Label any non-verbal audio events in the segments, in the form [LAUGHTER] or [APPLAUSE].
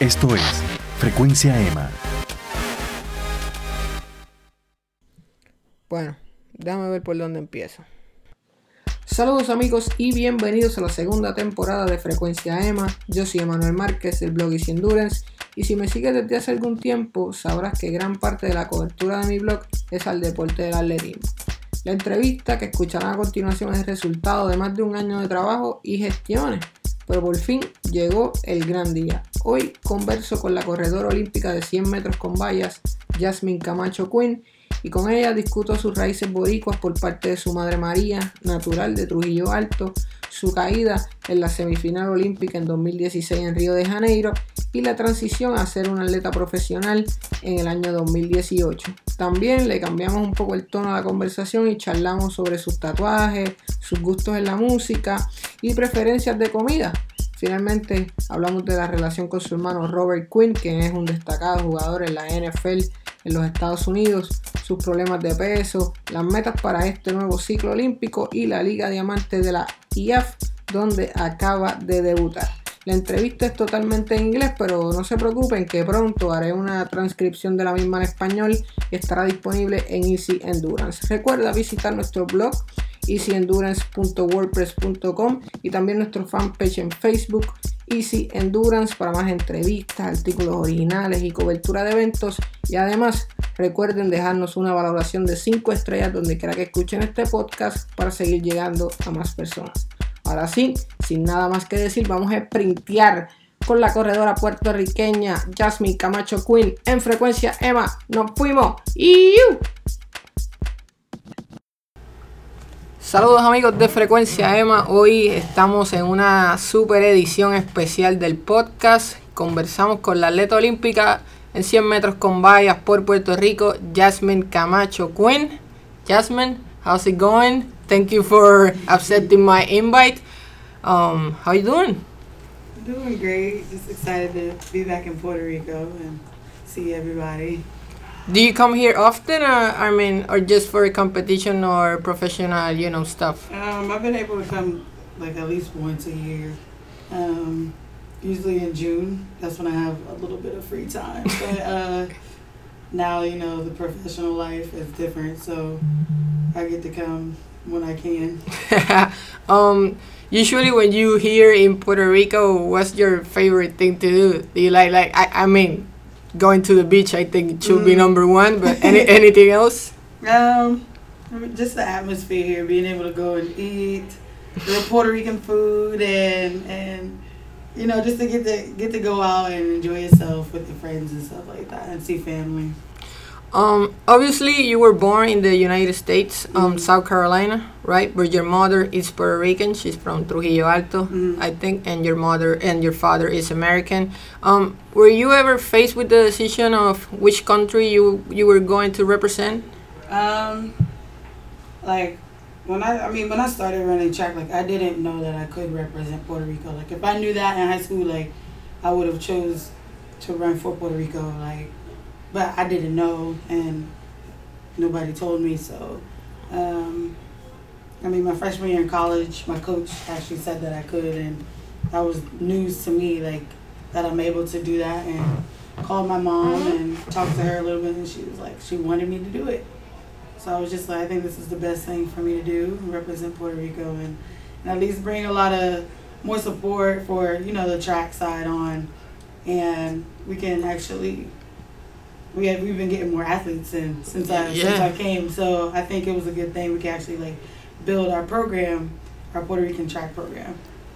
Esto es Frecuencia EMA. Bueno, déjame ver por dónde empiezo. Saludos amigos y bienvenidos a la segunda temporada de Frecuencia EMA. Yo soy Emanuel Márquez del blog Easy Endurance y si me sigues desde hace algún tiempo sabrás que gran parte de la cobertura de mi blog es al deporte del atletismo. La entrevista que escucharán a continuación es el resultado de más de un año de trabajo y gestiones pero por fin llegó el gran día. Hoy converso con la corredora olímpica de 100 metros con vallas, Jasmine Camacho Quinn, y con ella discuto sus raíces boricuas por parte de su madre María, natural de Trujillo Alto, su caída en la semifinal olímpica en 2016 en Río de Janeiro y la transición a ser un atleta profesional en el año 2018. También le cambiamos un poco el tono a la conversación y charlamos sobre sus tatuajes, sus gustos en la música y preferencias de comida. Finalmente hablamos de la relación con su hermano Robert Quinn, quien es un destacado jugador en la NFL en los Estados Unidos, sus problemas de peso, las metas para este nuevo ciclo olímpico y la Liga Diamante de la IAF, donde acaba de debutar. La entrevista es totalmente en inglés, pero no se preocupen que pronto haré una transcripción de la misma en español y estará disponible en Easy Endurance. Recuerda visitar nuestro blog easyendurance.wordpress.com y también nuestro fanpage en Facebook Easy Endurance para más entrevistas, artículos originales y cobertura de eventos. Y además recuerden dejarnos una valoración de 5 estrellas donde quiera que escuchen este podcast para seguir llegando a más personas. Ahora sí, sin nada más que decir, vamos a sprintear con la corredora puertorriqueña Jasmine Camacho Quinn en frecuencia Emma. Nos fuimos. y Saludos amigos de Frecuencia Emma, hoy estamos en una super edición especial del podcast. Conversamos con la atleta olímpica en 100 metros con vallas por Puerto Rico, Jasmine Camacho Quinn. Jasmine, how's it going? Thank you for accepting my invite. Um, how you doing? Doing great. Just excited to be back in Puerto Rico and see everybody. Do you come here often, or I mean, or just for a competition or professional, you know, stuff? Um, I've been able to come like at least once a year. Um, usually in June. That's when I have a little bit of free time. [LAUGHS] But uh, now, you know, the professional life is different, so I get to come when I can. [LAUGHS] um, usually, when you here in Puerto Rico, what's your favorite thing to do? Do you like like I, I mean going to the beach, I think it should mm. be number one. But [LAUGHS] any anything else? Um, just the atmosphere here, being able to go and eat the Puerto Rican food, and and you know, just to get to get to go out and enjoy yourself with your friends and stuff like that, and see family. Um, obviously, you were born in the United States, um, mm. South Carolina, right? But your mother is Puerto Rican. She's from Trujillo Alto, mm. I think, and your mother and your father is American. Um, were you ever faced with the decision of which country you you were going to represent? Um, like when I, I mean, when I started running track, like I didn't know that I could represent Puerto Rico. Like if I knew that in high school, like I would have chose to run for Puerto Rico. Like but I didn't know, and nobody told me. So, um, I mean, my freshman year in college, my coach actually said that I could, and that was news to me, like that I'm able to do that. And called my mom mm-hmm. and talked to her a little bit, and she was like, she wanted me to do it. So I was just like, I think this is the best thing for me to do, represent Puerto Rico, and, and at least bring a lot of more support for you know the track side on, and we can actually we have we've been getting more athletes in since I yeah. since I came. So I think it was a good thing. We can actually like build our program, our Puerto Rican track program.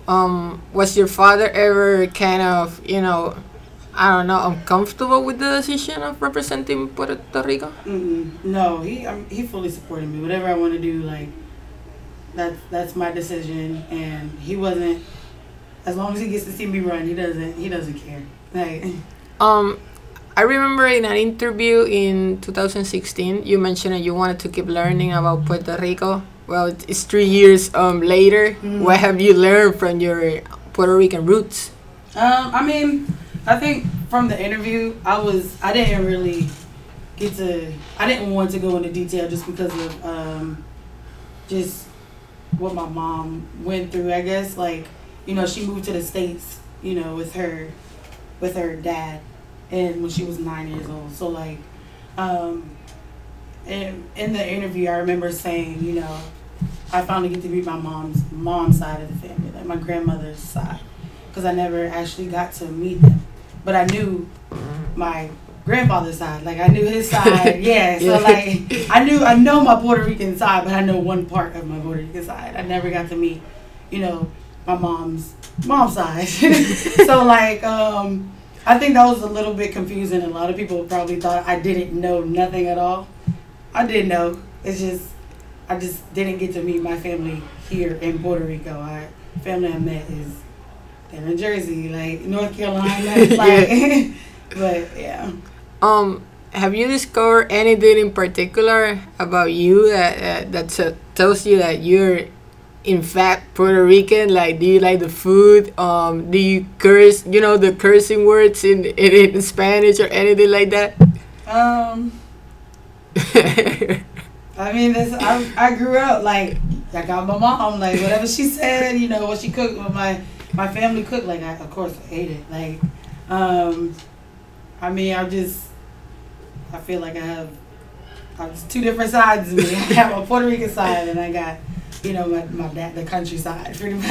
Um, was your father ever kind of you know, I don't know, uncomfortable with the decision of representing Puerto Rico? Mm-mm. No, he um, he fully supported me. Whatever I want to do, like that's that's my decision, and he wasn't. As long as he gets to see me run, he doesn't he doesn't care. Like. [LAUGHS] Um, I remember in an interview in 2016, you mentioned that you wanted to keep learning about Puerto Rico. Well, it's three years um, later. Mm. What have you learned from your Puerto Rican roots? Um, I mean, I think from the interview, I was I didn't really get to I didn't want to go into detail just because of um, just what my mom went through. I guess like you know she moved to the states, you know, with her with her dad, and when she was nine years old. So like, um, in in the interview, I remember saying, you know, I finally get to meet my mom's mom's side of the family, like my grandmother's side, because I never actually got to meet them, but I knew my grandfather's side. Like I knew his side. [LAUGHS] Yeah. So like I knew I know my Puerto Rican side, but I know one part of my Puerto Rican side. I never got to meet, you know, my mom's mom's side. [LAUGHS] so like um I think that was a little bit confusing. A lot of people probably thought I didn't know nothing at all. I didn't know. It's just I just didn't get to meet my family here in Puerto Rico. I family I met is they're in Jersey, like North Carolina, [LAUGHS] like [LAUGHS] but yeah. Um, have you discovered anything in particular about you that uh, that tells you that you're in fact Puerto Rican? Like, do you like the food? Um, do you curse? You know the cursing words in in, in Spanish or anything like that? Um, I mean, this, I, I grew up like I got my mom like whatever she said, you know what she cooked, what my my family cooked. Like I of course I ate it. Like, um, I mean, I just I feel like I have I have two different sides of me. [LAUGHS] I have a Puerto Rican side, and I got you know my my dad the countryside [LAUGHS] pretty much.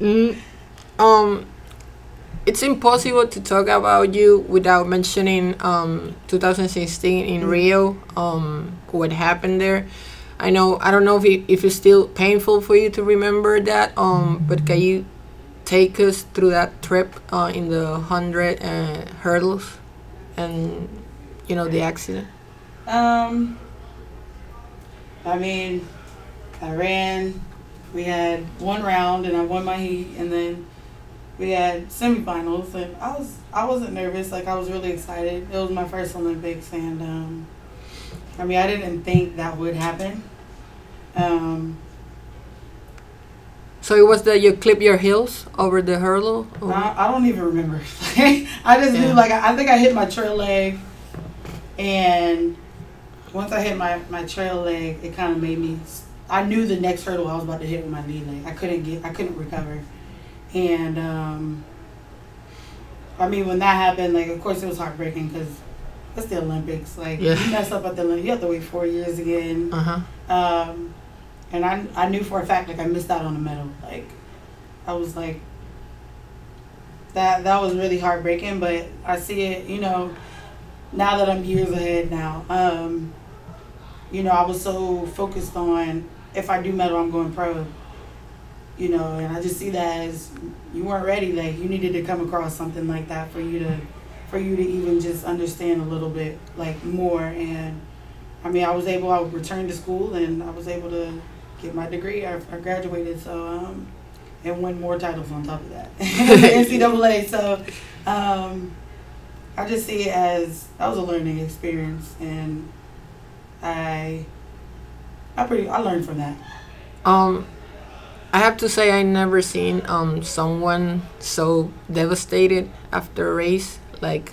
Mm, um, it's impossible to talk about you without mentioning um 2016 in Mhm. Rio. Um, what happened there? I know I don't know if it, if it's still painful for you to remember that. Um, but can you take us through that trip uh, in the hundred uh, hurdles, and you know the accident? Um, I mean, I ran. We had one round, and I won my heat, and then we had semifinals, and I was I wasn't nervous. Like I was really excited. It was my first Olympics, and um, I mean, I didn't think that would happen. Um, So it was that you clip your heels over the hurdle. or- I, I don't even remember. [LAUGHS] I just Yeah. knew like I, I think I hit my trail leg, and once I hit my my trail leg, it kind of made me. I knew the next hurdle I was about to hit with my lead leg. I couldn't get. I couldn't recover, and um, I mean when that happened, like of course it was heartbreaking because it's the Olympics. Like Yeah. you mess up at the Olympics, you have to wait four years again. Uh huh. Um, and I, I knew for a fact like I missed out on the medal. Like I was like that that was really heartbreaking. But I see it, you know, now that I'm years ahead now. Um, you know, I was so focused on if I do medal, I'm going pro. You know, and I just see that as you weren't ready. Like you needed to come across something like that for you to, for you to even just understand a little bit like more. And I mean, I was able. I returned to school and I was able to get my degree. I, I graduated, so um, and win more titles on top of that. [LAUGHS] NCAA. So um, I just see it as that was a learning experience, and I I pretty I learned from that. Um, I have to say I never seen um someone so devastated after a race. Like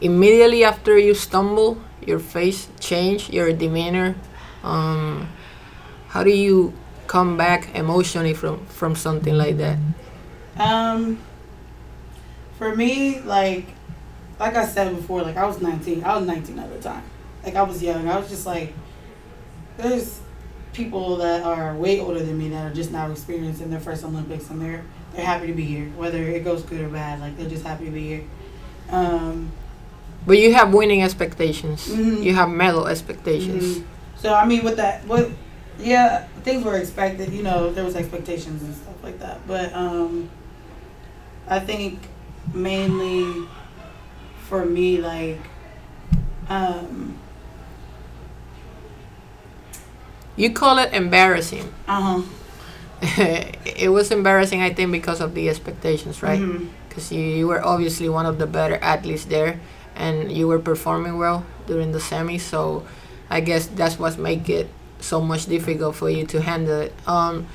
immediately after you stumble, your face change, your demeanor. Um, how do you come back emotionally from from something like that? Um, for me, like, like I said before, like I was 19. I was 19 at the time. Like I was young. I was just like, there's people that are way older than me that are just now experiencing their first Olympics, and they're they're happy to be here, whether it goes good or bad. Like they're just happy to be here. Um, But you have winning expectations. Mhm. You have medal expectations. mhm. So I mean, with that, what, yeah, things were expected. You know, there was expectations and stuff like that. But um, I think mainly for me, like, um, You call it embarrassing. uh huh, [LAUGHS] it was embarrassing, I think, because of the expectations, right? Because you, you were obviously one of the better athletes there and you were performing well during the semi. so i guess that's what make it so much difficult for you to handle it um,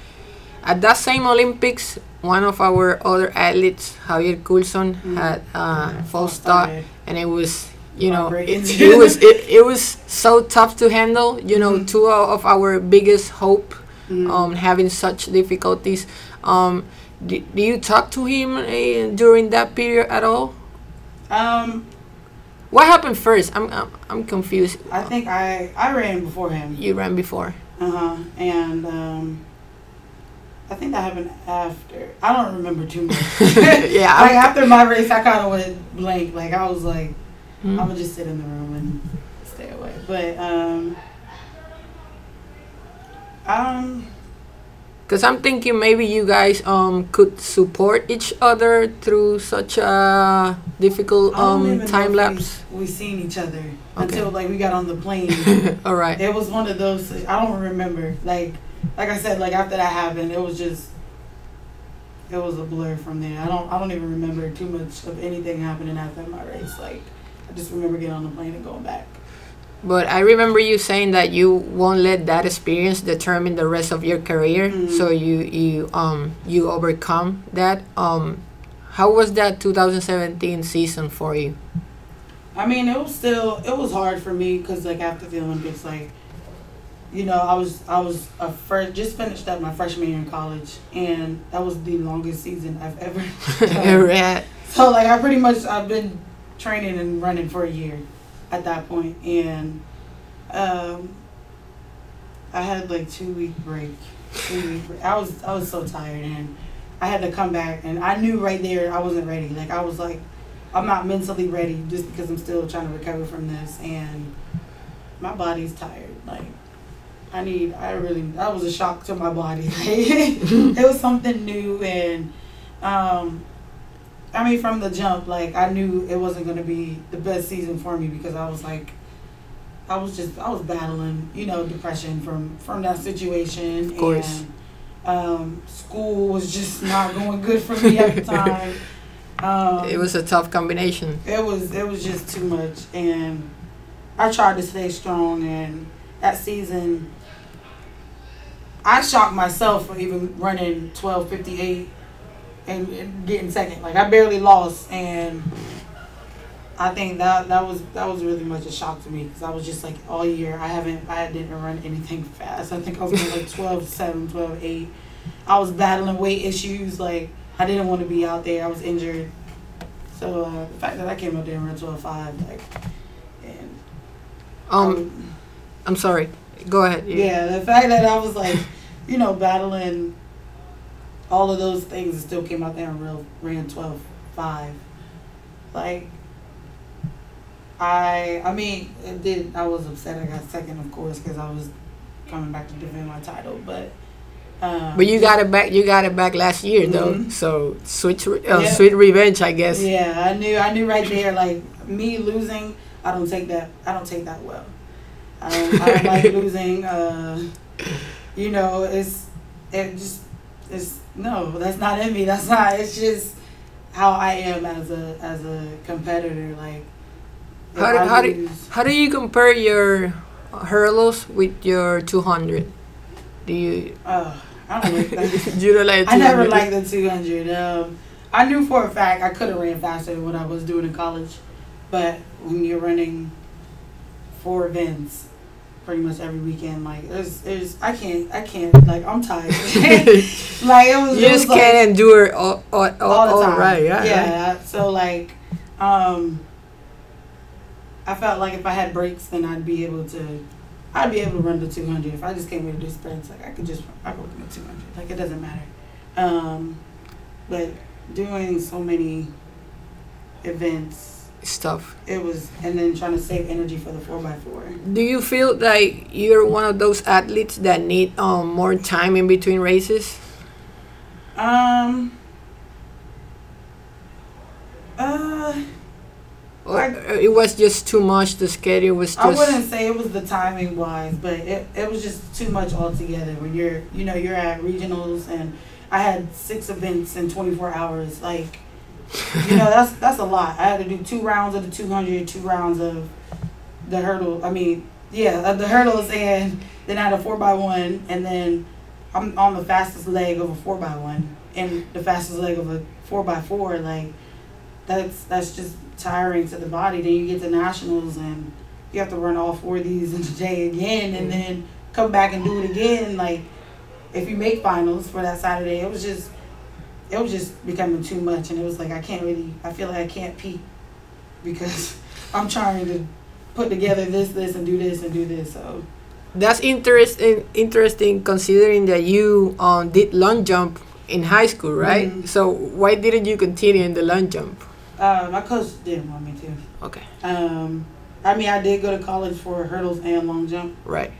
at that same olympics one of our other athletes javier culson Mhm. had uh, false False start start. and it was you know it, [LAUGHS] it was it, it was so tough to handle you know Mhm. two of our biggest hope Mhm. um, having such difficulties. Um, do, do you talk to him uh, during that period at all? Um, What happened first? I'm I'm, I'm confused. I think I I ran before him. you ran before. Uh huh. And um, I think that happened after. I don't remember too much. [LAUGHS] Yeah, [LAUGHS] like after my race, I kind of went blank. Like I was like, Hmm? I'm gonna just sit in the room and stay away. But um, um, Because I'm thinking maybe you guys um could support each other through such a difficult um time lapse. We, we seen each other Okay. until like we got on the plane. [LAUGHS] All right. it was one of those. I don't remember. Like like I said, like after that happened, it was just. It was a blur from there. I don't. I don't even remember too much of anything happening after my race. Like, I just remember getting on the plane and going back. But I remember you saying that you won't let that experience determine the rest of your career. Mhm. So you you um you overcome that. Um, how was that 2017 season for you? I mean, it was still it was hard for me because like after the Olympics, like you know, I was I was a first just finished up my freshman year in college, and that was the longest season I've ever. [LAUGHS] done. Right. so like I pretty much I've been training and running for a year at that point, and um, I had like two week break. Two week break. I was I was so tired, and I had to come back, and I knew right there I wasn't ready. Like I was like, I'm not mentally ready just because I'm still trying to recover from this, and my body's tired. Like I need, I really, that was a shock to my body. [LAUGHS] it was something new, and um, I mean, from the jump, like I knew it wasn't gonna be the best season for me because I was like, I was just, I was battling, you know, depression from from that situation, Of course. and um, school was just not going good for me at the [LAUGHS] time. Um, It was a tough combination. it was it was just too much and I tried to stay strong and that season I shocked myself for even running twelve fifty eight and, and getting second. Like I barely lost and I think that that was that was really much a shock to me because I was just like all year I haven't I didn't run anything fast. I think I was going like [LAUGHS] 12 7, 12 8. I was battling weight issues like I didn't want to be out there. I was injured. So uh, the fact that I came out there and ran 12 5 like and Um, I'm sorry. Go ahead. yeah, the fact that I was like, you know, battling all of those things and still came out there and real, ran 12 5. Like, I, I mean, it did, I was upset I got second, of course, because I was coming back to defend my title, but. Um, But you got it back. You got it back last year, though. Mhm. So sweet, uh, Yeah. sweet revenge, I guess. Yeah, I knew, I knew right there, like, me losing, I don't take that, I don't take that well. I I don't like [LAUGHS] losing, uh, you know, it's, it just, it's, no, that's not in me, that's not, it's just how I am as a, as a competitor, like. How do, how do how do you compare your hurdles with your 200? Do you uh, I don't like that. [LAUGHS] you don't like I never liked the 200. Um, I knew for a fact I could have ran faster than what I was doing in college, but when you're running four events pretty much every weekend, like it's, it's I can't I can't like I'm tired. [LAUGHS] [LAUGHS] like it was, You it was just like, can't endure all, all, all, all the time. right, yeah. yeah. So like, um, I felt like if I had breaks, then I'd be able to. I'd be able to run the 200. If I just came here to do sprints, like I could just, I could run the 200. Like it doesn't matter. Um, but doing so many events, Stuff. it was, and then trying to save energy for the 4x4. Do you feel like you're one of those athletes that need um more time in between races? Um, uh, I- it was just too much. The schedule was I wouldn't say it was the timing wise, but it, it was just too much altogether. When you're, you know, you're at regionals and I had six events in 24 hours. Like, you know, that's that's a lot. I had to do two rounds of the 200, two rounds of the hurdle. I mean, yeah, of the hurdles, and then I had a four by one, and then I'm on the fastest leg of a four by one, and the fastest leg of a four by four. Like, that's that's just tiring to the body. Then you get to nationals, and you have to run all four of these in a day again, and mm-hmm. then come back and do it again. Like, if you make finals for that Saturday, it was just, it was just becoming too much, and it was like I can't really. I feel like I can't pee because [LAUGHS] I'm trying to put together this, this, and do this and do this. So That's interesting. Interesting, considering that you um, did long jump in high school, right? Mhm. So why didn't you continue in the long jump? uh, my coach didn't want me to. Okay, Um, I mean, I did go to college for hurdles and long jump, right.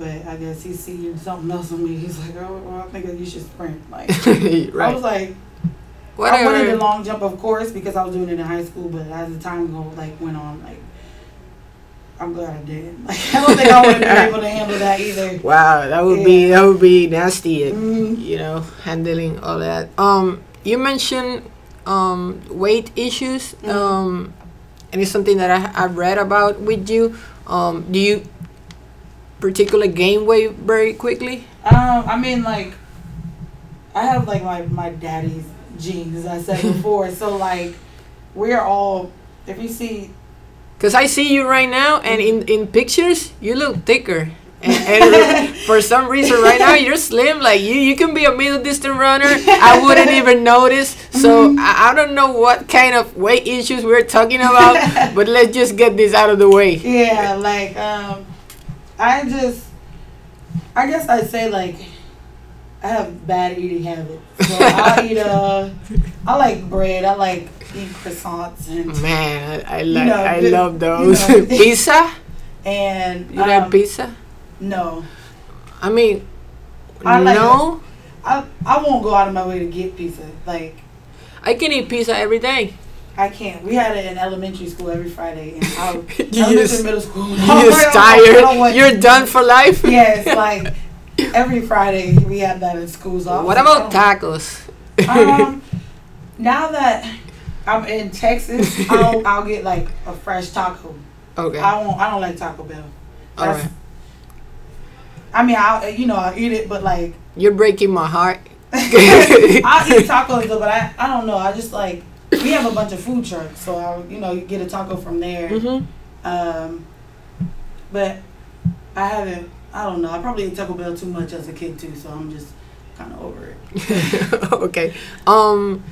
But I guess he seen something else in me. He's like, oh, well, I think you should sprint. Like, [LAUGHS] right. I was like, Whatever. I wanted the long jump, of course, because I was doing it in high school. But as the time go like went on, like I'm glad I did. [LAUGHS] Like I don't think I would have been [LAUGHS] able to handle that either. Wow, that would be that would be nasty. uh, Mm, You know, handling all that. Um, you mentioned um weight issues. Mhm. Um, and it's something that I I've read about with you. Um, do you particularly gain weight very quickly? um, I mean, like I have like my my daddy's genes, as I said [LAUGHS] before. so like we're all. If you see Cause I see you right now, and in in pictures you look thicker. And, and [LAUGHS] for some reason, right now you're slim. Like you, you can be a middle distance runner. I wouldn't even notice. So I, I don't know what kind of weight issues we're talking about. [LAUGHS] but let's just get this out of the way. Yeah, like um, I just, I guess I'd say like, I have bad eating habits. So I eat uh, [LAUGHS] I like bread. I like eat croissants and Man, I, I You like, know, I the- love you those. know. [LAUGHS] pizza? and You like um, pizza? no, I mean, I like no. I I won't go out of my way to get pizza. Like I can eat pizza every day. I can't. We had it in elementary school every Friday, and I, You [LAUGHS] I was just- middle school. You're [LAUGHS] I don't- tired. want- You're done for life. Yes, [LAUGHS] like every Friday we had that in schools. So What about I don't- tacos? um, now that I'm in Texas, I'll, I'll get like a fresh taco. okay. I won't. I don't like Taco Bell. All That's- right. I mean, I you know I will eat it, but like You're breaking my heart. I'll eat tacos though. But I I don't know. I just like we have a bunch of food trucks, so I you know you get a taco from there. hmm Um, but I haven't. I don't know. I probably ate Taco Bell too much as a kid too, so I'm just kind of over it. [LAUGHS] okay. Um,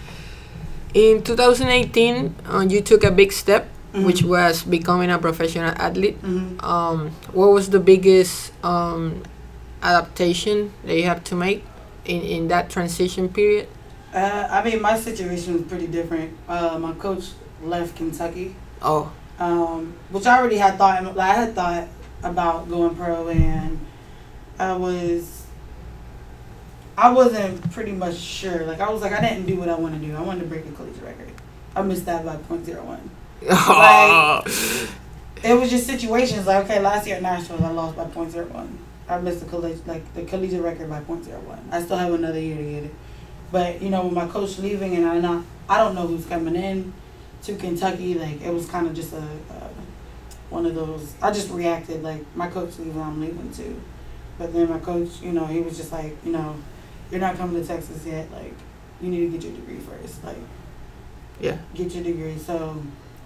in 2018, uh, you took a big step, which Mhm. was becoming a professional athlete. Mhm. Um, what was the biggest um, adaptation that you have to make in, in that transition period? Uh, I mean, my situation was pretty different. Uh, my coach left Kentucky, Oh, um, which I already had thought. Like, I had thought about going pro, and I was, I wasn't pretty much sure. Like, I was like, I didn't do what I want to do. I wanted to break a collegiate record. I missed that by .01. [LAUGHS] It was just situations like, okay, last year at Nashville, I lost by .01. I missed the college, like the collegiate record by .01. I still have another year to get it. But you know, with my coach leaving, and I not, I don't know who's coming in to Kentucky. Like it was kind of just a, uh, one of those. I just reacted like my coach leaving, I'm leaving too. But then my coach, you know, he was just like, you know, you're not coming to Texas yet. Like you need to get your degree first. Like yeah. get your degree. So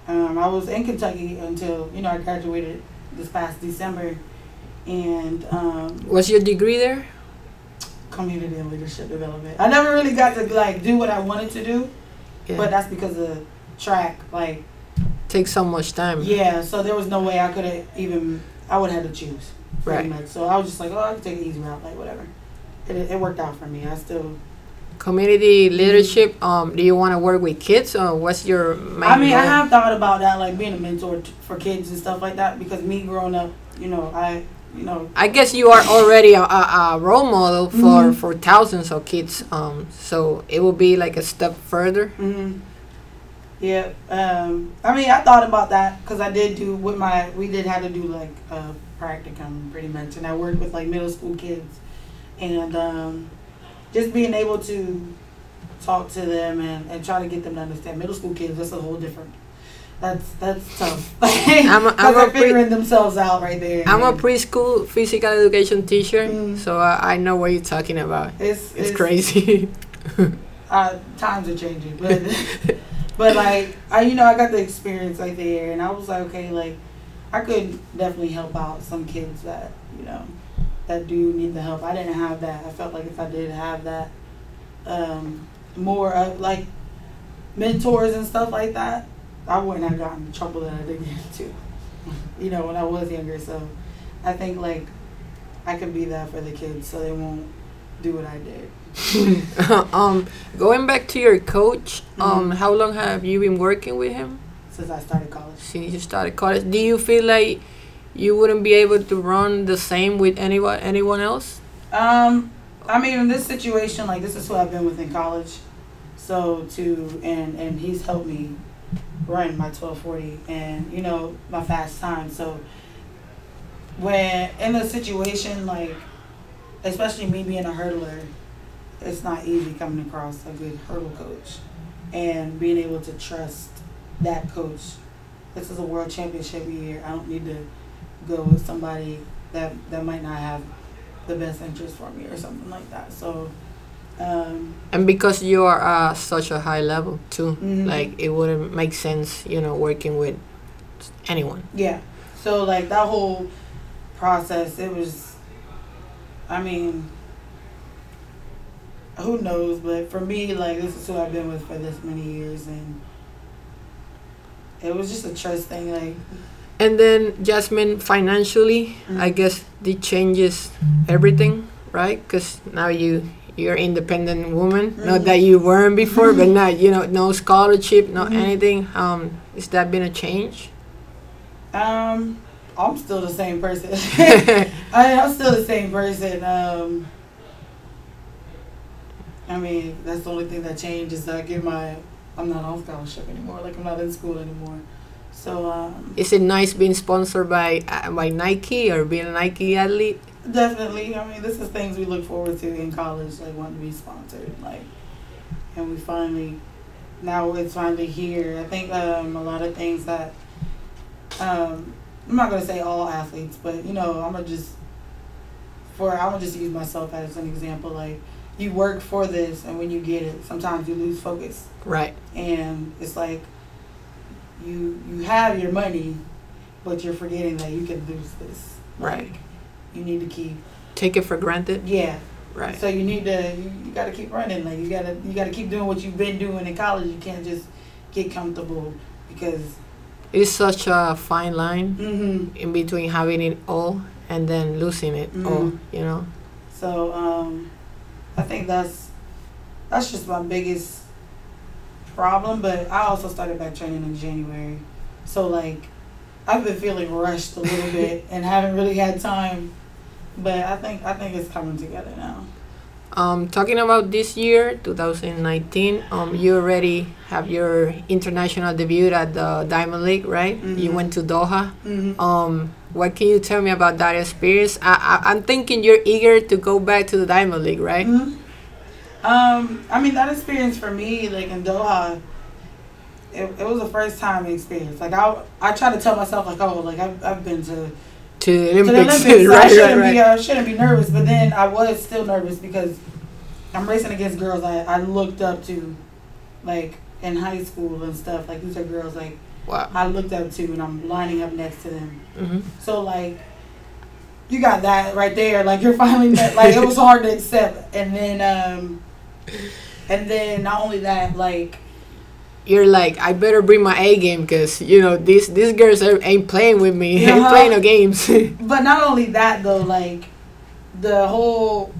um, I was in Kentucky until you know I graduated this past December, and um, Was your degree there? Community and leadership development. I never really got to like do what I wanted to do, Yeah. but that's because of track. Like Takes so much time. yeah, so there was no way I could have even. I would have had to choose Right. much. So I was just like, oh, I can take an easy route, like whatever. It, it worked out for me. I still. Community leadership. Um, do you want to work with kids, or what's your main I mean, I have thought about that, like being a mentor t- for kids and stuff like that. Because me growing up, you know, I, you know, I guess you are already a, a, a role model for, Mhm. for thousands of kids. Um, so it will be like a step further. hmm Yeah. Um, I mean, I thought about that because I did do with my. We did have to do like a practicum pretty much, and I worked with like middle school kids, and um, just being able to talk to them and, and try to get them to understand middle school kids. That's a whole different. That's that's tough. [LAUGHS] I'm a- I'm a pre- figuring themselves out right there. I'm a preschool physical education teacher, Mm. so I, I know what you're talking about. It's It's crazy. [LAUGHS] uh, times are changing, but [LAUGHS] but like I, you know, I got the experience right there, and I was like, okay, like I could definitely help out some kids that you know that do need the help. I didn't have that. I felt like if I did have that, um, more of like mentors and stuff like that, I wouldn't have gotten the trouble that I did get into, you know, when I was younger. So I think like I can be that for the kids so they won't do what I did. [LAUGHS] um, going back to your coach, um, Mhm. how long have you been working with him Since I started college. since you started college? Do you feel like you wouldn't be able to run the same with anyone anyone else? Um, I mean, in this situation, like this is who I've been with in college. So to and and he's helped me run my twelve forty and you know my fast time. So when in a situation like, especially me being a hurdler, it's not easy coming across a good hurdle coach, and being able to trust that coach. This is a world championship year. I don't need to go with somebody that that might not have the best interest for me or something like that. So, um, And because you are uh, such a high level too, Mhm. like it wouldn't make sense, you know, working with anyone. yeah. So like that whole process, it was. I mean, who knows? But for me, like this is who I've been with for this many years, and it was just a trust thing. Like, And then Jasmine, financially, I Mhm. guess it changes everything, right? Because now you you're independent woman. Not Mhm. that you weren't before, but now you know no scholarship, no Mhm. anything. Um, is that been a change? um, I'm still the same person. [LAUGHS] [LAUGHS] I, I'm still the same person. Um, I mean, that's the only thing that changed is that I get my. I'm not on scholarship anymore. Like I'm not in school anymore. So um, Is it nice being sponsored by uh, by Nike or being a Nike athlete? Definitely, I mean, this is things we look forward to in college, like wanting to be sponsored, like, and we finally, now it's finally here. I think um, a lot of things that, um, I'm not gonna say all athletes, but you know, I'm gonna just, for I'm gonna just use myself as an example. Like, you work for this, and when you get it, sometimes you lose focus, Right. and it's like, you you have your money, but you're forgetting that you can lose this. Right. Like, you need to keep Take it for granted. yeah. Right. So you need to you, you got to keep running. Like you got to you got to keep doing what you've been doing in college. You can't just get comfortable because It's such a fine line hmm in between having it all and then losing it all. Mhm. You know. so um I think that's that's just my biggest problem, but I also started back training in January. So like I've been feeling rushed a little [LAUGHS] bit and haven't really had time, but I think I think it's coming together now. Um, talking about this year, 2019, um, you already have your international debut at the Diamond League, right? You Mhm. went to Doha. Mhm. Um, what can you tell me about that experience? I, I'm thinking you're eager to go back to the Diamond League, right? Mhm. Um, I mean that experience for me, like in Doha, it, it was a first time experience. Like I, I try to tell myself like, oh, like I've, I've been to, To the to the Olympics, Olympics. so I right, right, shouldn't right. be, uh, shouldn't be nervous. But then I was still nervous because I'm racing against girls I, I looked up to, like in high school and stuff. Like these are girls like Wow. I looked up to, and I'm lining up next to them. hmm So like, you got that right there. Like you're finally met, like it was hard to accept. And then um, and then not only that, like You're like, I better bring my A game because you know these these girls are, ain't playing with me, [LAUGHS] ain't Uh-huh. playing no games. [LAUGHS] but not only that though, like the whole,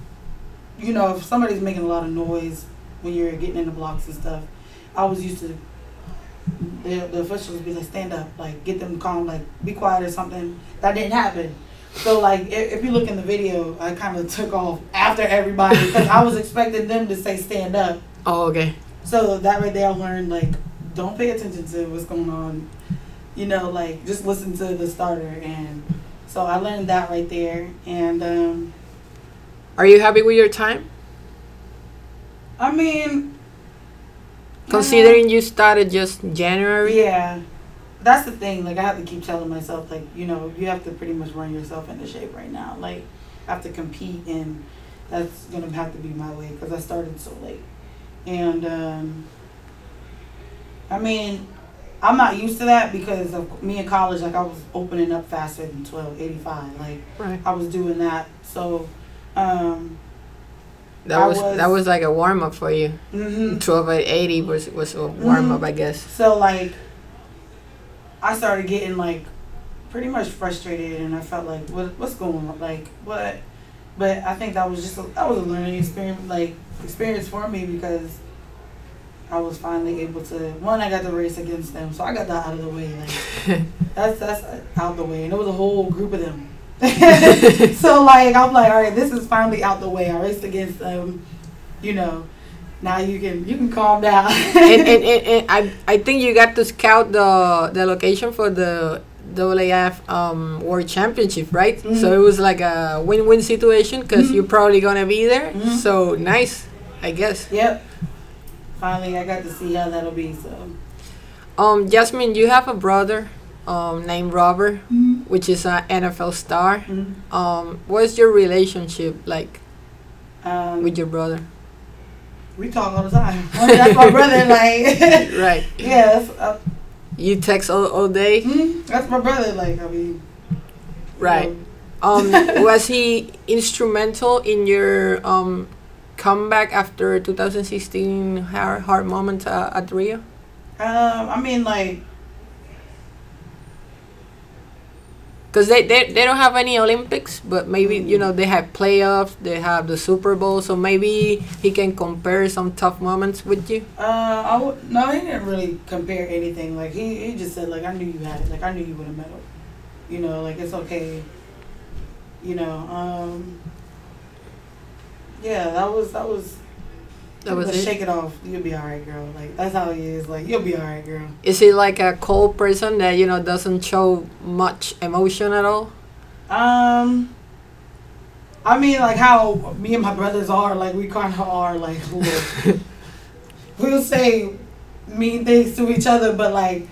you know, if somebody's making a lot of noise when you're getting in the blocks and stuff, I was used to. The, the officials be like, stand up, like get them calm, like be quiet or something. That didn't happen. So like, if, if you look in the video, I kind of took off after everybody because I was expecting them to say stand up. oh, okay. So that right there, I learned like, don't pay attention to what's going on. You know, like just listen to the starter, and so I learned that right there. And um, Are you happy with your time? I mean, Considering you started just January. yeah, that's the thing. Like I have to keep telling myself, like you know, you have to pretty much run yourself into shape right now. Like I have to compete, and that's gonna have to be my way because I started so late. And um, I mean, I'm not used to that because of me in college. Like I was opening up faster than twelve eighty five. Like Right. I was doing that. So, um, That was, was- that was like a warm up for you. mhm. Twelve at was was a warm up, Mhm. I guess. So like I started getting like pretty much frustrated, and I felt like, what what's going on? Like what? But I think that was just a, that was a learning experience, like experience for me because I was finally able to. One, I got to race against them, so I got that out of the way. Like [LAUGHS] that's that's out the way, and it was a whole group of them. [LAUGHS] so like I'm like, all right, this is finally out the way. I raced against them, you know. Now you can you can calm down. and, and, [LAUGHS] and, and I I think you got to scout the the location for the AAF um, World Championship, right? Mhm. So it was like a win-win situation because Mhm. you're probably gonna be there. Mhm. So nice, I guess. Yep. Finally, I got to see how that'll be. So. Um, Jasmine, you have a brother um, named Robert, which is an NFL star. Mhm. Um, what's your relationship like Um, with your brother? we talk all the time. I [LAUGHS] mean, that's my brother. Like, [LAUGHS] Right. [LAUGHS] yeah, that's, uh, You text all, all day. mhm, that's my brother. Like, I mean, you Right. know. Um, [LAUGHS] was he instrumental in your um, comeback after 2016 hard, hard moment uh, at Rio? Um, I mean, like, Because they, they, they don't have any Olympics, but maybe, you know, they have playoffs, they have the Super Bowl, so maybe he can compare some tough moments with you. uh, I w- no, he didn't really compare anything. Like, he, he just said, like, I knew you had it. Like, I knew you would have medal. You know, like, it's okay. You know, um, yeah, that was, that was, That was But it. Shake it off. You'll be all right, girl. Like, that's how he is. Like, you'll be all right, girl. Is he like a cold person that, you know, doesn't show much emotion at all? Um, I mean, like how me and my brothers are, like we kind of are, like [LAUGHS] we'll, [LAUGHS] we'll say mean things to each other, but like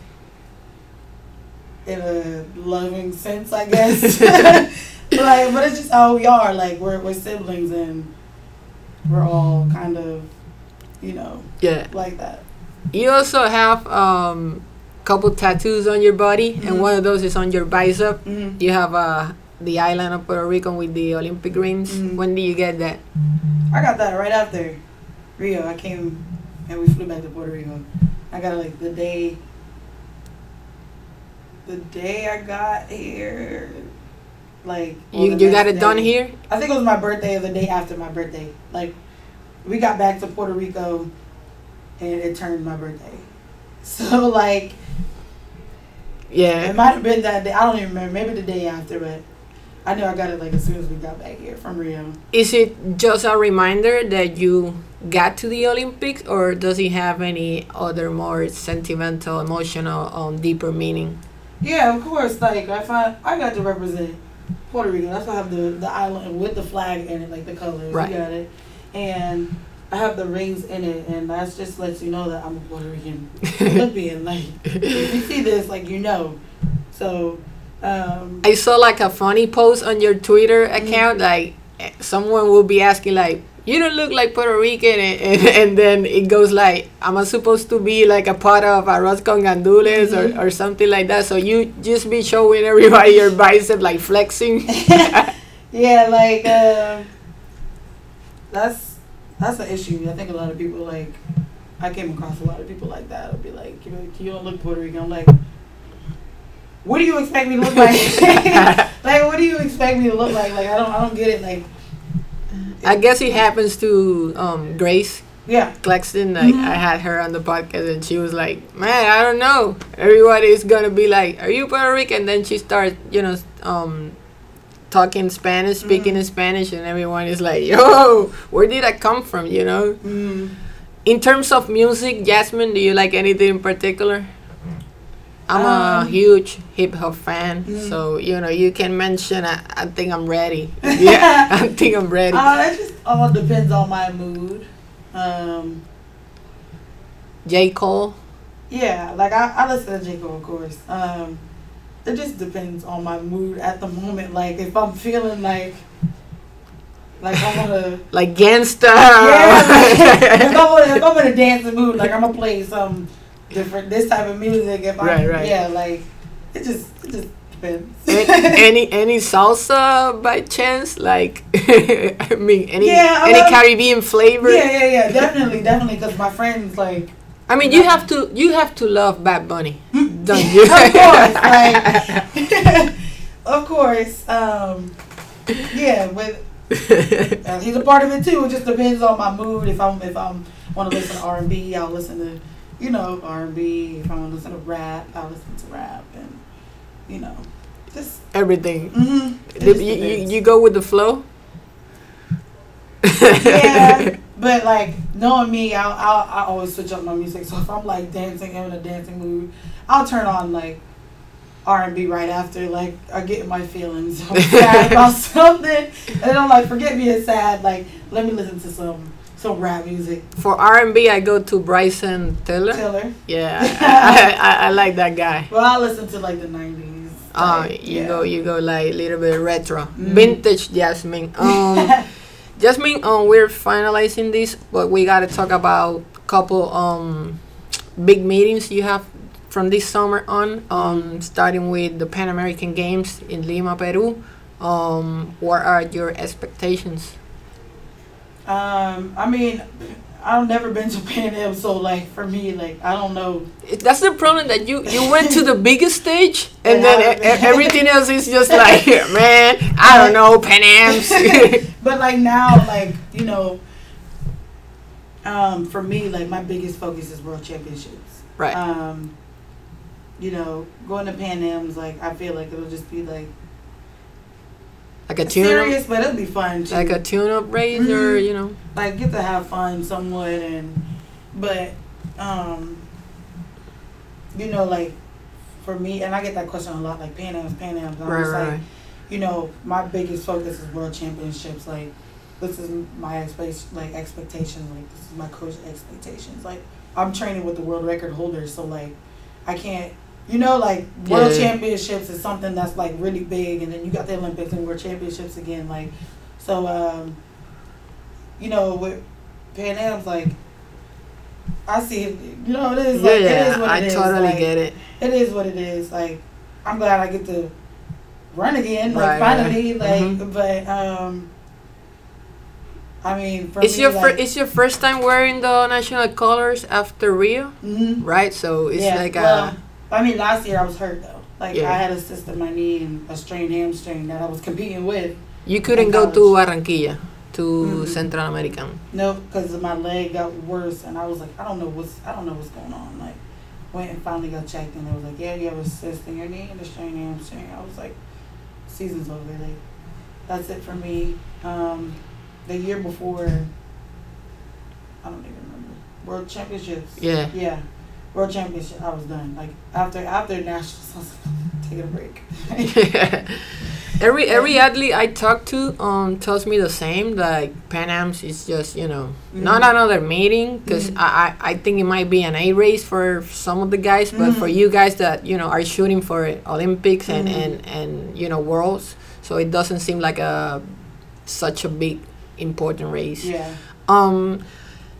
in a loving sense, I guess. [LAUGHS] like, but it's just how we are. Like we're we're siblings, and we're all kind of, you know, Yeah. like that. You also have um couple tattoos on your body, and Mhm. one of those is on your bicep. hmm You have uh, the island of Puerto Rico with the Olympic rings. Mhm. When did you get that? I got that right after Rio. I came and we flew back to Puerto Rico. I got like the day. The day I got here, like You you got it done here? I think it was my birthday or the day after my birthday. Like, we got back to Puerto Rico, and it turned my birthday. [LAUGHS] So like, Yeah. it might have been that day. I don't even remember. Maybe the day after, but I knew I got it like as soon as we got back here from Rio. Is it just a reminder that you got to the Olympics, or does it have any other more sentimental, emotional, um, deeper meaning? Yeah, of course. Like I find I got to represent Puerto Rico. That's why I have the the island with the flag in it, like the colors. Right. You got it, and I have the rings in it, and that just lets you know that I'm a Puerto Rican [LAUGHS] Olympian. like if you see this, like you know. So, um, I saw like a funny post on your Twitter Mm-hmm. account. Like eh, someone will be asking like, "You don't look like Puerto Rican," and, and, [LAUGHS] and then it goes like, "Am I supposed to be like a part of arroz con gandules Mhm. or, or something like that?" So you just be showing everybody your bicep, like flexing. [LAUGHS] yeah, like um, that's that's an issue. I think a lot of people like. I came across a lot of people like that. I'll be like, you know, you don't look Puerto Rican. I'm like, what do you expect me to look like? [LAUGHS] like, what do you expect me to look like? Like, I don't, I don't get it. Like, I guess it happens to um, Grace yeah, Claxton. Like Mhm. I had her on the podcast, and she was like, "Man, I don't know. Everybody is gonna be like, are you Puerto Rican?" And then she starts, you know, um, talking Spanish, speaking in Spanish, and everyone is like, "Yo, [LAUGHS] where did I come from?" You know. mm, In terms of music, Jasmine, do you like anything in particular? I'm a Um, huge hip hop fan, Mm. so you know you can mention. I, I think I'm ready. [LAUGHS] Yeah, [LAUGHS] I think I'm ready. uh, it just all depends on my mood. Um, J Cole. yeah, like I, I listen to J Cole, of course. Um, it just depends on my mood at the moment. Like, if I'm feeling like, like I wanna. [LAUGHS] like gangsta. Yeah, like, if, I'm, if I'm in a dancing mood, like I'm gonna play some different this type of music. If I Right, right. yeah, like it just it just depends. [LAUGHS] Any any salsa by chance? Like, [LAUGHS] I mean, any Yeah, any love- Caribbean flavor? yeah, yeah, yeah, definitely, definitely. Because my friends like I mean, you have to you have to love Bad Bunny. Hmm? done [LAUGHS] you. of course, like, [LAUGHS] of course, um, yeah, but uh, he's a part of it too. It just depends on my mood. If I'm if I'm want to listen to R and B, I'll listen to you know R and B. If I want to listen to rap, I'll listen to rap, and you know, just Everything. mm-hmm. You, you, you go with the flow. yeah, [LAUGHS] but like knowing me, I'll, I'll I always switch up my music. So if I'm like dancing, I'm in a dancing mood, I'll turn on like R and B right after. Like I get in my feelings, I'm [LAUGHS] sad about something, and I'm like, forget being sad. Like let me listen to some some rap music. For R and B, I go to Bryson Tiller. Tiller. Yeah, [LAUGHS] I, I, I like that guy. Well, I listen to like the '90s. Oh, you yeah. go, you go like a little bit retro, Mm. vintage Jasmine. Um, [LAUGHS] Jasmine, um, we're finalizing this, but we gotta talk about a couple um big meetings you have from this summer on. Um, starting with the Pan American Games in Lima, Peru. Um, what are your expectations? Um, I mean, I've never been to Pan Am, so like for me, like I don't know. That's the problem that you you went to the biggest stage and And then e- [LAUGHS] everything else is just like man I don't know Pan Am's. [LAUGHS] But like now, like you know, um, for me, like my biggest focus is World Championships. right. Um, you know, going to Pan Am's, like I feel like it'll just be like like a tune up, serious, but it'll be fun too. like a tune up race or Mhm. you know. like get to have fun somewhat and but um you know like for me and I get that question a lot like Pan Am's Pan Am's I'm Right, just right, like you know my biggest focus is world championships like this is my expectation like expectation like this is my coach expectations like I'm training with the world record holders so like I can't you know like world Yeah. championships is something that's like really big and then you got the Olympics and world championships again like so um you know with Pan Am's like I see it you know it is Yeah, like it yeah, is what I it is, totally like, get it. it is what it is. Like, I'm glad I get to run again. Like, Right, finally. right. Like, Mhm. but um, I mean, for It's me, your like, fir- it's your first time wearing the national colors after Rio, mhm. right? So it's yeah, like well, a I mean, last year I was hurt though. Like, Yeah. I had a cyst in my knee and a strained hamstring that I was competing with. you couldn't go to. Barranquilla to Mm-mm. Central American. No, because my leg got worse, and I was like, I don't know what's, I don't know what's going on. Like, went and finally got checked, and it was like, yeah, you have a cyst in your knee and a strained hamstring. I was like, season's over. Like, that's it for me. Um, the year before, I don't even remember World Championships. Yeah. Yeah, World Championship. I was done. Like after after nationals, I was like, taking a break. [LAUGHS] every every athlete I talk to um tells me the same. Like Pan Am's is just you know not Mhm. another meeting because Mhm. I, I I think it might be an A race for some of the guys, but for Mhm. you guys that you know are shooting for Olympics and Mhm. and and you know worlds, so it doesn't seem like a such a big important race. yeah. Um,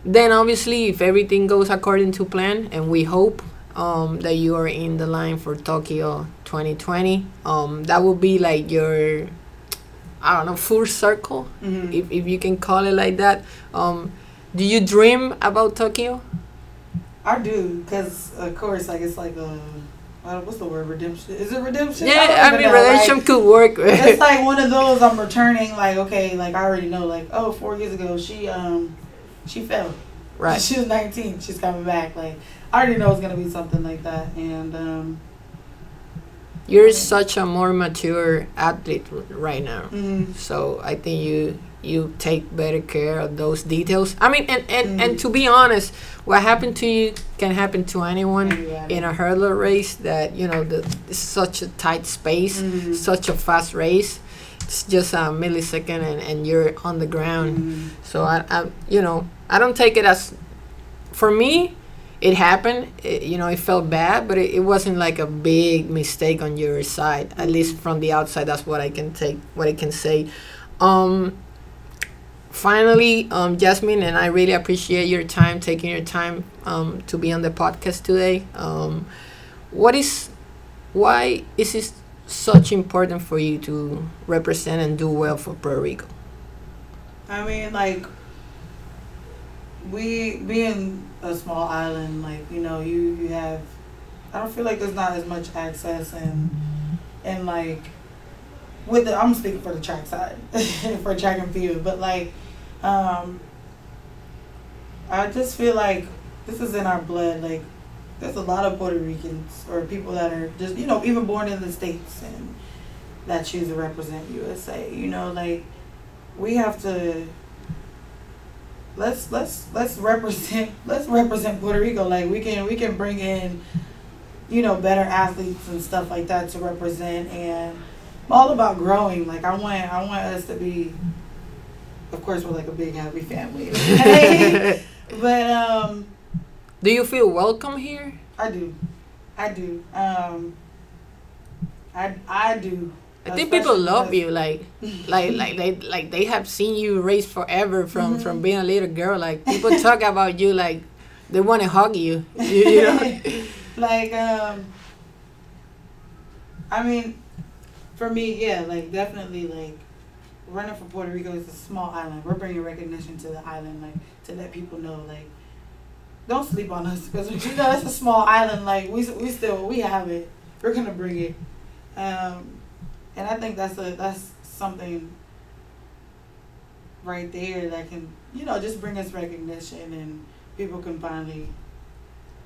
then obviously, if everything goes according to plan, and we hope um, that you are in the line for Tokyo 2020, um, that will be like your, I don't know, full circle, Mhm. if, if you can call it like that. Um, do you dream about Tokyo? I do, cause of course, like it's like a, uh, what's the word? Redemption? Is it redemption? Yeah, don't I mean, know, like, could work. it's [LAUGHS] like one of those I'm returning. Like okay, like I already know. Like oh, four years ago she um, she fell. right. [LAUGHS] She was 19. She's coming back. Like I already know it's gonna be something like that. And um, You're such a more mature athlete right now. mm, so i think you you take better care of those details i mean and and, and Mm. to be honest what happened to you can happen to anyone anyway. in a hurdler race that you know the such a tight space Mhm. such a fast race it's just a millisecond and, and you're on the ground. Mhm. so I, I you know i don't take it as for me it happened it, you know it felt bad but it, it wasn't like a big mistake on your side at least from the outside that's what i can take what i can say. Um finally um jasmine and i really appreciate your time taking your time um to be on the podcast today. Um what is why is it such important for you to represent and do well for puerto rico I mean, like, we being a small island, like you know, you you have I don't feel like there's not as much access and and like with the I'm speaking for the track side [LAUGHS] for track and field, but like um I just feel like this is in our blood. Like there's a lot of Puerto Ricans or people that are just you know even born in the states and that choose to represent USA. You know, like we have to let's let's let's represent [LAUGHS] let's represent Puerto Rico. Like we can we can bring in you know better athletes and stuff like that to represent and I'm all about growing. Like I want I want us to be of course we're like a big happy family. [LAUGHS] right? but um Do you feel welcome here? I do. I do. Um I I do. I think people love you, like, like, [LAUGHS] like they, like they have seen you race forever from Mm-hmm. from being a little girl. Like people talk [LAUGHS] about you, like they want to hug you. You, you know? [LAUGHS] like um I mean for me yeah like definitely like running for Puerto Rico is a small island we're bringing recognition to the island like to let people know like don't sleep on us because you know it's a small island like we we still we have it. We're gonna bring it. Um and I think that's a that's something right there that can you know just bring us recognition and people can finally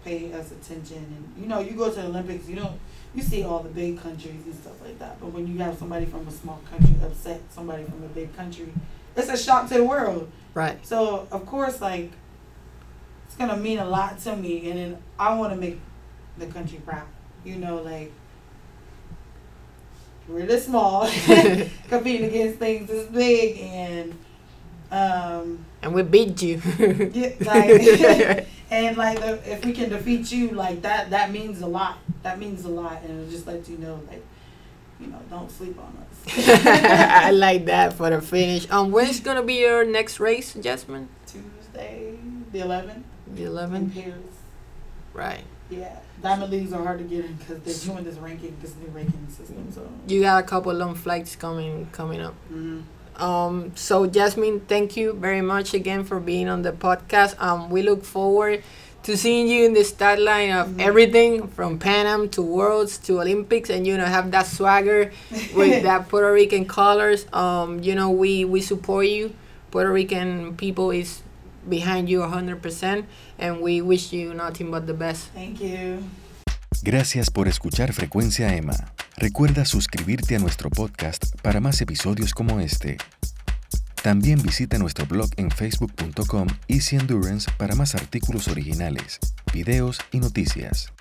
pay us attention. And you know you go to the olympics you don't you see all the big countries and stuff like that but when you have somebody from a small country upset somebody from a big country it's a shock to the world. Right. so of course like it's gonna mean a lot to me and then i want to make the country proud you know like we're this small [LAUGHS] competing against things this big and um And we beat you. yeah, [LAUGHS] like, [LAUGHS] and like the, if we can defeat you, like that, that means a lot. That means a lot, and it just lets you know, like, you know, don't sleep on us. I like that for the finish. Um, when's gonna be your next race, Jasmine? Tuesday, the 11th The in 11th. Paris. Right. Yeah, diamond leagues are hard to get in because they're doing this ranking, this new ranking system. So. You got a couple of long flights coming coming up. mhm. Um, so Jasmine, thank you very much again for being on the podcast. Um, we look forward to seeing you in the start line of Mhm. everything from Pan Am to Worlds to Olympics, and you know have that swagger with [LAUGHS] that Puerto Rican colors. Um, you know we we support you. Puerto Rican people is behind you 100%, and we wish you nothing but the best. Thank you. Gracias por escuchar Frecuencia Emma. Recuerda suscribirte a nuestro podcast para más episodios como este. También visita nuestro blog en facebook.com Easy Endurance para más artículos originales, videos y noticias.